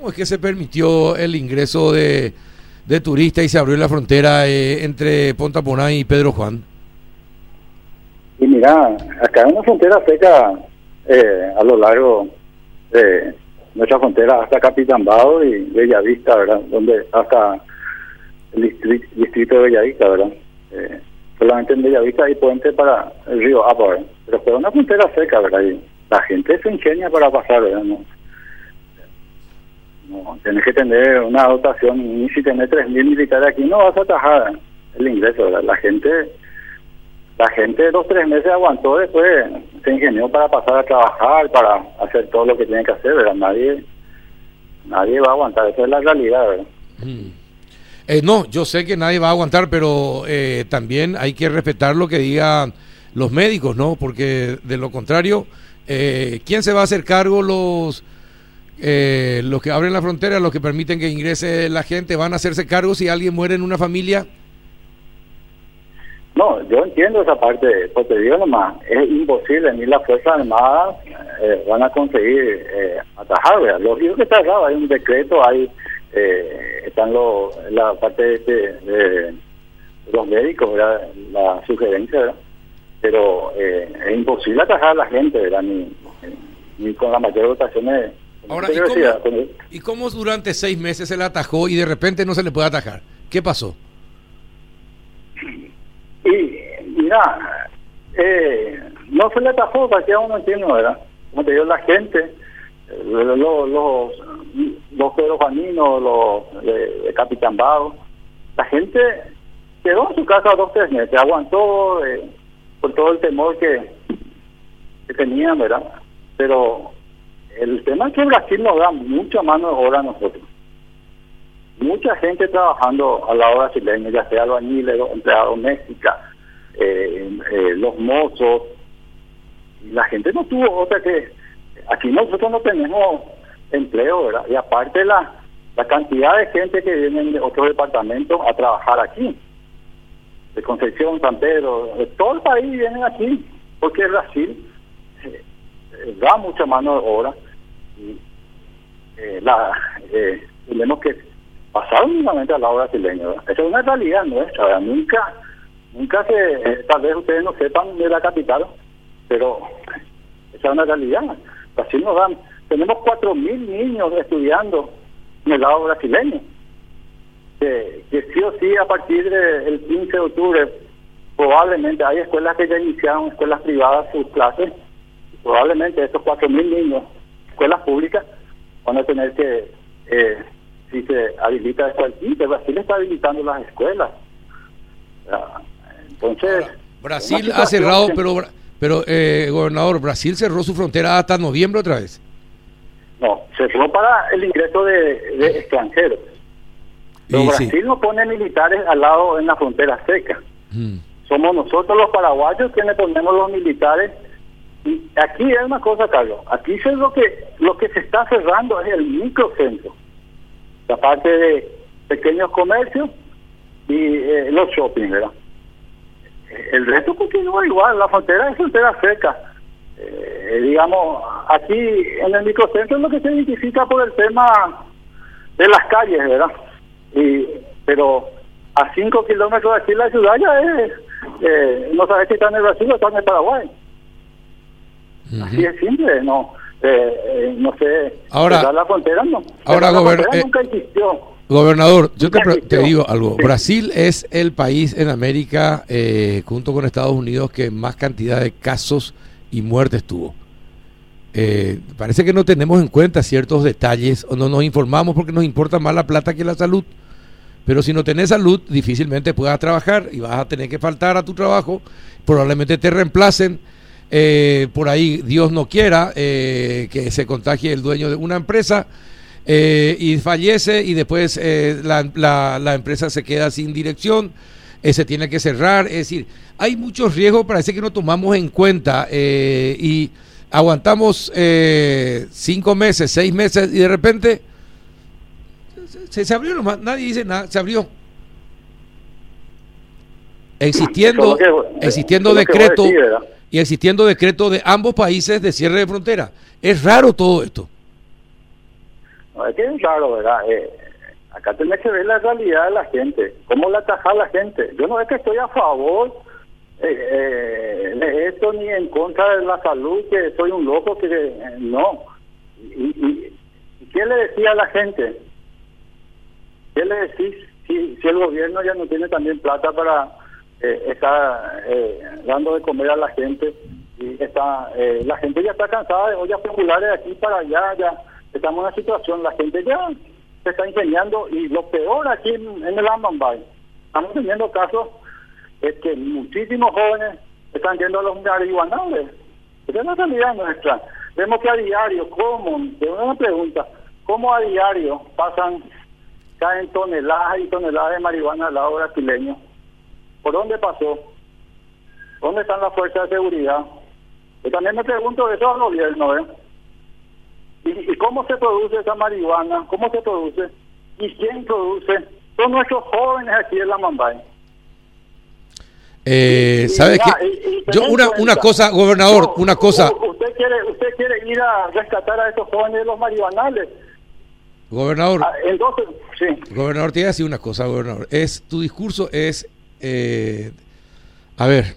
¿Cómo es que se permitió el ingreso de, de turistas y se abrió la frontera eh, entre Ponta Poná y Pedro Juan? Y mira, acá hay una frontera seca eh, a lo largo de nuestra frontera hasta Capitambado y Bellavista, ¿verdad? Donde hasta el distrito, de Bellavista, ¿verdad? Eh, solamente en Bellavista hay puente para el río Apa, Pero fue una frontera seca, ¿verdad? La gente se ingenia para pasar, ¿verdad? No, tienes que tener una dotación, y si tenés 3.000 militares aquí no vas a atajar el ingreso. La gente la gente dos tres meses aguantó después se ingenió para pasar a trabajar para hacer todo lo que tiene que hacer verdad nadie nadie va a aguantar esa es la realidad. Mm. Eh, no yo sé que nadie va a aguantar pero eh, también hay que respetar lo que digan los médicos no porque de lo contrario eh, quién se va a hacer cargo los eh, los que abren la frontera los que permiten que ingrese la gente van a hacerse cargo si alguien muere en una familia no, yo entiendo esa parte, porque digo nomás, es imposible, ni las Fuerzas Armadas eh, van a conseguir eh, atajar, ¿verdad? Lo que está raro, hay un decreto, hay eh, están lo, la parte de, este, los médicos, ¿verdad? la sugerencia, ¿verdad? pero eh, es imposible atajar a la gente, ¿verdad? Ni, ni con la mayor dotación de... Ahora, ¿y ¿y cómo durante seis meses se le atajó y de repente no se le puede atajar? ¿Qué pasó? Y mira, eh, no se le tapó para que uno entiende, ¿verdad? Como te digo, la gente, eh, los, los, los Pedro Juaninos, los de, Capitán Bajo, la gente quedó en su casa dos tres meses, aguantó eh, por todo el temor que, que tenían, ¿verdad? Pero el tema es que Brasil nos da mucha mano de obra a nosotros mucha gente trabajando a la hora brasileña, ya sea albañiles, empleados domésticas, eh, eh, los mozos. La gente no tuvo otra que... Aquí nosotros no tenemos empleo, ¿verdad? Y aparte la, la cantidad de gente que viene de otros departamentos a trabajar aquí, de Concepción, San Pedro, de todo el país vienen aquí, porque Brasil da mucha mano de obra y la, tenemos que pasaron únicamente al lado brasileño. Esa es una realidad nuestra. Nunca, nunca se, tal vez ustedes no sepan de la capital, pero esa es una realidad. Brasil nos dan, tenemos cuatro mil niños estudiando en el lado brasileño. Que, sí o sí a partir del 15 de octubre probablemente hay escuelas que ya iniciaron, escuelas privadas, sus clases, probablemente estos cuatro mil niños, escuelas públicas, van a tener que eh, si se habilita esto aquí, Brasil está habilitando las escuelas. Entonces... Brasil ha cerrado, pero, pero eh, gobernador, Brasil cerró su frontera hasta noviembre otra vez. No, cerró para el ingreso de, extranjeros. Pero Brasil no pone militares al lado en la frontera seca. Mm. Somos nosotros los paraguayos quienes ponemos los militares. Y aquí es una cosa, Carlos. Aquí es lo que lo que se está cerrando es el microcentro la parte de pequeños comercios y eh, los shopping, ¿verdad? El resto continúa igual, la frontera es frontera seca. Eh, digamos, aquí en el microcentro es lo que se identifica por el tema de las calles, ¿verdad? Y, pero a 5 kilómetros de aquí la ciudad ya es, eh, no sabes si está en el Brasil o está en el Paraguay. Así es simple, no eh, eh, no sé, ahora, la frontera no. Ahora, eh, nunca existió. Gobernador, yo te, digo algo. Brasil es el país en América, junto con Estados Unidos, que más cantidad de casos y muertes tuvo. parece que no tenemos en cuenta ciertos detalles o no nos informamos porque nos importa más la plata que la salud. Pero si no tenés salud, difícilmente puedas trabajar y vas a tener que faltar a tu trabajo. Probablemente te reemplacen eh, por ahí Dios no quiera eh, que se contagie el dueño de una empresa eh, y fallece y después la, la, empresa se queda sin dirección, se tiene que cerrar, es decir, hay muchos riesgos, parece que no tomamos en cuenta y aguantamos cinco meses, seis meses y de repente se, se abrió nomás, nadie dice nada, se abrió. Existiendo, existiendo decreto y existiendo decreto de ambos países de cierre de frontera. Es raro todo esto. no es que es raro, ¿verdad? Eh, acá tenés que ver la realidad de la gente, cómo la ataja la gente. Yo no es que estoy a favor eh, de esto ni en contra de la salud, que soy un loco, que no. Y, y, ¿Qué le decía a la gente? ¿Qué le decís si, si el gobierno ya no tiene también plata para eh, estar eh, dando de comer a la gente? y está eh, La gente ya está cansada de ollas populares de aquí para allá, ya estamos en una situación, la gente ya se está ingeniando y lo peor aquí en, el Ambambay, estamos teniendo casos es que muchísimos jóvenes están yendo a los marihuanales. Esa es la realidad nuestra. Vemos que a diario, ¿cómo? De una pregunta, ¿Cómo a diario pasan, caen toneladas y toneladas de marihuana al lado brasileño? ¿Por dónde pasó? ¿Dónde están las fuerzas de seguridad? Yo también me pregunto eso al gobierno, ¿eh? ¿Y, cómo se produce esa marihuana? ¿Cómo se produce? ¿Y quién produce? Son nuestros jóvenes aquí en la Mambay. Eh, ¿Sabe qué? Yo una, una cosa, gobernador, una cosa. Usted quiere, usted quiere ir a rescatar a esos jóvenes de los marihuanales Gobernador. Ah, entonces, sí. Gobernador, te voy a decir una cosa, gobernador. Es, tu discurso es. Eh, a ver,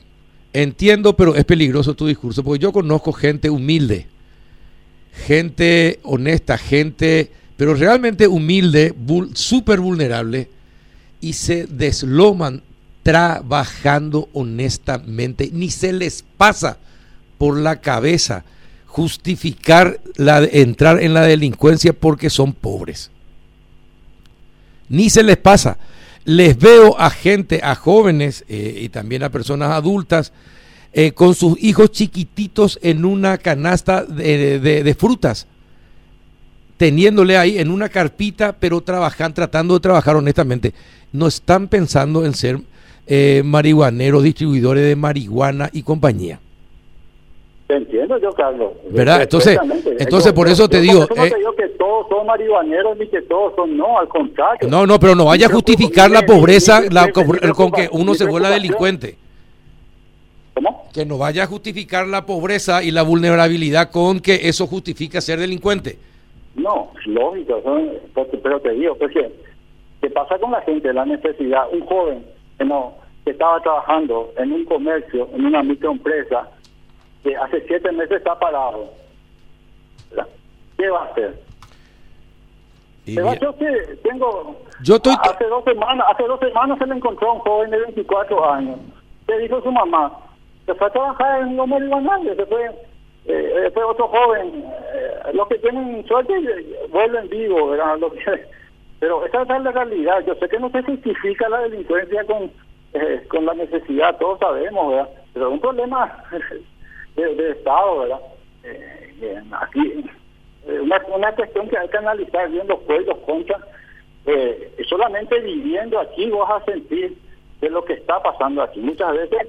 entiendo, pero es peligroso tu discurso, porque yo conozco gente humilde, gente honesta, gente, pero realmente humilde, súper vulnerable, y se desloman trabajando honestamente, ni se les pasa por la cabeza justificar la, entrar en la delincuencia porque son pobres. Ni se les pasa. Les veo a gente, a jóvenes eh, y también a personas adultas eh, con sus hijos chiquititos en una canasta de, frutas, teniéndole ahí en una carpita, pero trabajan, tratando de trabajar honestamente. No están pensando en ser eh, marihuaneros, distribuidores de marihuana y compañía entiendo yo, Carlos. ¿Verdad? Entonces, entonces por eso te digo... no eh, digo que todos son marihuaneros ni que todos son, no, al contrario. No, no, pero no vaya a justificar la pobreza la, con que uno se vuelva delincuente. ¿Cómo? Que no vaya a justificar la pobreza y la vulnerabilidad con que eso justifica ser delincuente. No, lógico, pero te digo, pues ¿qué pasa con la gente? La necesidad, un joven que no que estaba trabajando en un comercio, en una microempresa, que hace siete meses está parado. ¿Qué va a hacer? Pero yo que tengo... Yo estoy... Hace dos semanas, hace dos semanas se le encontró un joven de 24 años. ¿Qué dijo su mamá? Se fue a trabajar en los marihuanales, se fue... Eh, fue otro joven. Eh, los que tienen suerte vuelven vivos, ¿verdad? pero esa es la realidad. Yo sé que no se justifica la delincuencia con, eh, con la necesidad, todos sabemos, ¿verdad? Pero es un problema de, Estado, ¿verdad? Eh, aquí, eh, una, una cuestión que hay que analizar bien los pueblos contra, eh, solamente viviendo aquí vas a sentir de lo que está pasando aquí. Muchas veces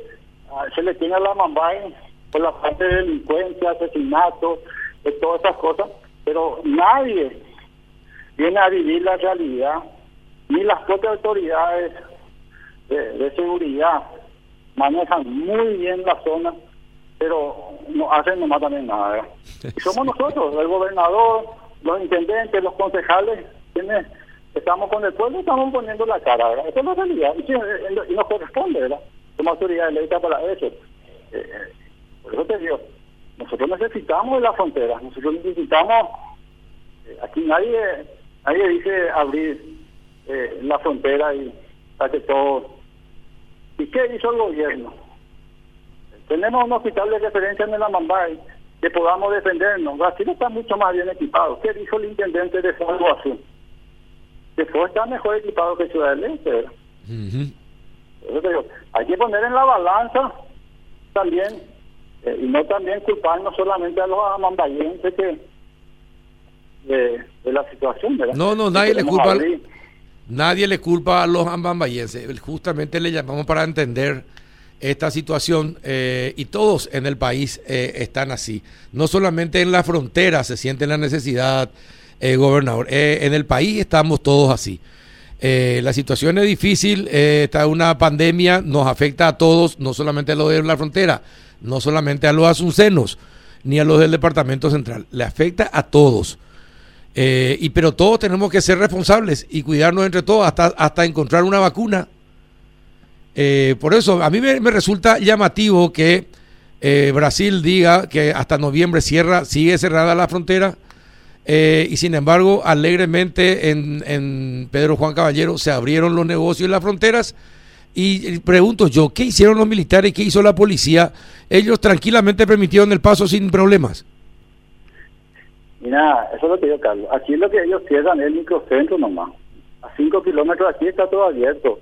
ah, se le tiene a la Mambay por la parte de delincuencia, asesinato, de todas esas cosas, pero nadie viene a vivir la realidad, ni las propias autoridades de, de seguridad manejan muy bien la zona pero no hacen nomás también nada. Y somos nosotros, el gobernador, los intendentes, los concejales, quienes estamos con el pueblo, estamos poniendo la cara, ¿verdad? Esa es la realidad. Y, nos corresponde, ¿verdad? Somos autoridad electa para eso. Eh, por eso te digo, nosotros necesitamos la frontera, nosotros necesitamos, eh, aquí nadie nadie dice abrir eh, la frontera y para que todo... ¿Y qué hizo el gobierno? Tenemos un hospital de referencia en el Amambay que podamos defendernos. Brasil está mucho más bien equipado. ¿Qué dijo el intendente de Salvo Azul? Que fue está mejor equipado que Ciudad del Este. hay que poner en la balanza también, eh, y no también culpar no solamente a los amambayenses que de, la situación. No, no, nadie le culpa. Nadie le culpa a los amambayenses. Justamente le llamamos para entender esta situación eh, y todos en el país eh, están así. No solamente en la frontera se siente la necesidad, eh, gobernador, en el país estamos todos así. la situación es difícil, está una pandemia, nos afecta a todos, no solamente a los de la frontera, no solamente a los asuncenos, ni a los del departamento central, le afecta a todos. Eh, y pero todos tenemos que ser responsables y cuidarnos entre todos hasta, hasta encontrar una vacuna. Eh, por eso a mí me, resulta llamativo que eh, Brasil diga que hasta noviembre cierra, sigue cerrada la frontera. y sin embargo, alegremente en, en Pedro Juan Caballero se abrieron los negocios y las fronteras. Y pregunto yo, ¿qué hicieron los militares? ¿Qué hizo la policía? Ellos tranquilamente permitieron el paso sin problemas. Mira, eso es lo que yo, Carlos. Aquí es lo que ellos cierran el microcentro nomás. A cinco kilómetros aquí está todo abierto.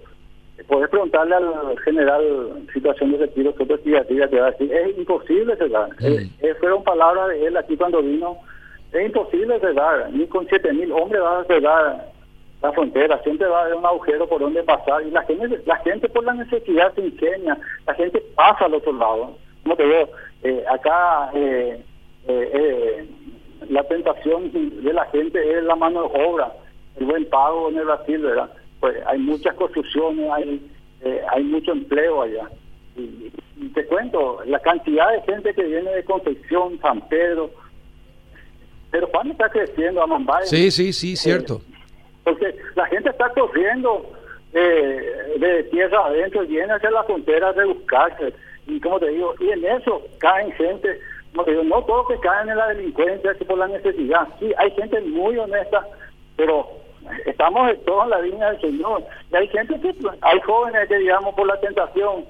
Puedes preguntarle al general situación de retiro que te va a decir, es imposible cerrar. Mm. Eh, eh, fueron palabras de él aquí cuando vino. Es imposible cerrar. Ni con siete mil hombres va a cerrar la frontera. Siempre va a haber un agujero por donde pasar. Y la gente, la gente por la necesidad se ingenia. La gente pasa al otro lado. Como te digo, eh, acá... Eh, eh, la tentación de la gente es la mano de obra, el buen pago en el Brasil, ¿verdad? Pues hay muchas construcciones, hay, eh, hay mucho empleo allá. Y, te cuento, la cantidad de gente que viene de Concepción, San Pedro, pero Juan está creciendo a Mumbai. Sí, sí, sí, cierto. Eh, porque la gente está corriendo eh, de tierra adentro, viene hacia la frontera a rebuscarse. Y como te digo, y en eso caen gente no, digo, no todos que caen en la delincuencia es por la necesidad. Sí, hay gente muy honesta, pero estamos todos en la línea del Señor. Y hay gente que, hay jóvenes que, digamos, por la tentación,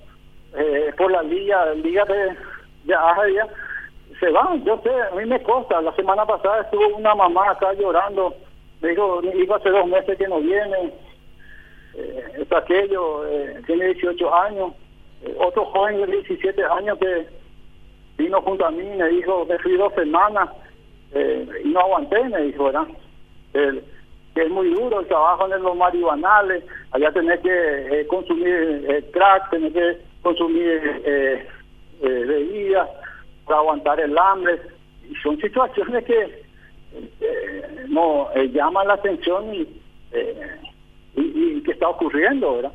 eh, por la liga, liga de, de Aja, se van. Yo sé, a mí me consta. La semana pasada estuvo una mamá acá llorando. Me dijo, hijo hace dos meses que no viene. Eh, es aquello, eh, tiene 18 años. Eh, otro joven de 17 años que vino junto a mí me dijo que fui dos semanas eh, y no aguanté, me dijo, ¿verdad? Que es muy duro el trabajo en los marihuanales, allá tenés que eh, consumir eh, crack, tenés que consumir eh, bebidas para aguantar el hambre. Son situaciones que no llaman la atención y, y, y, que está ocurriendo, ¿verdad?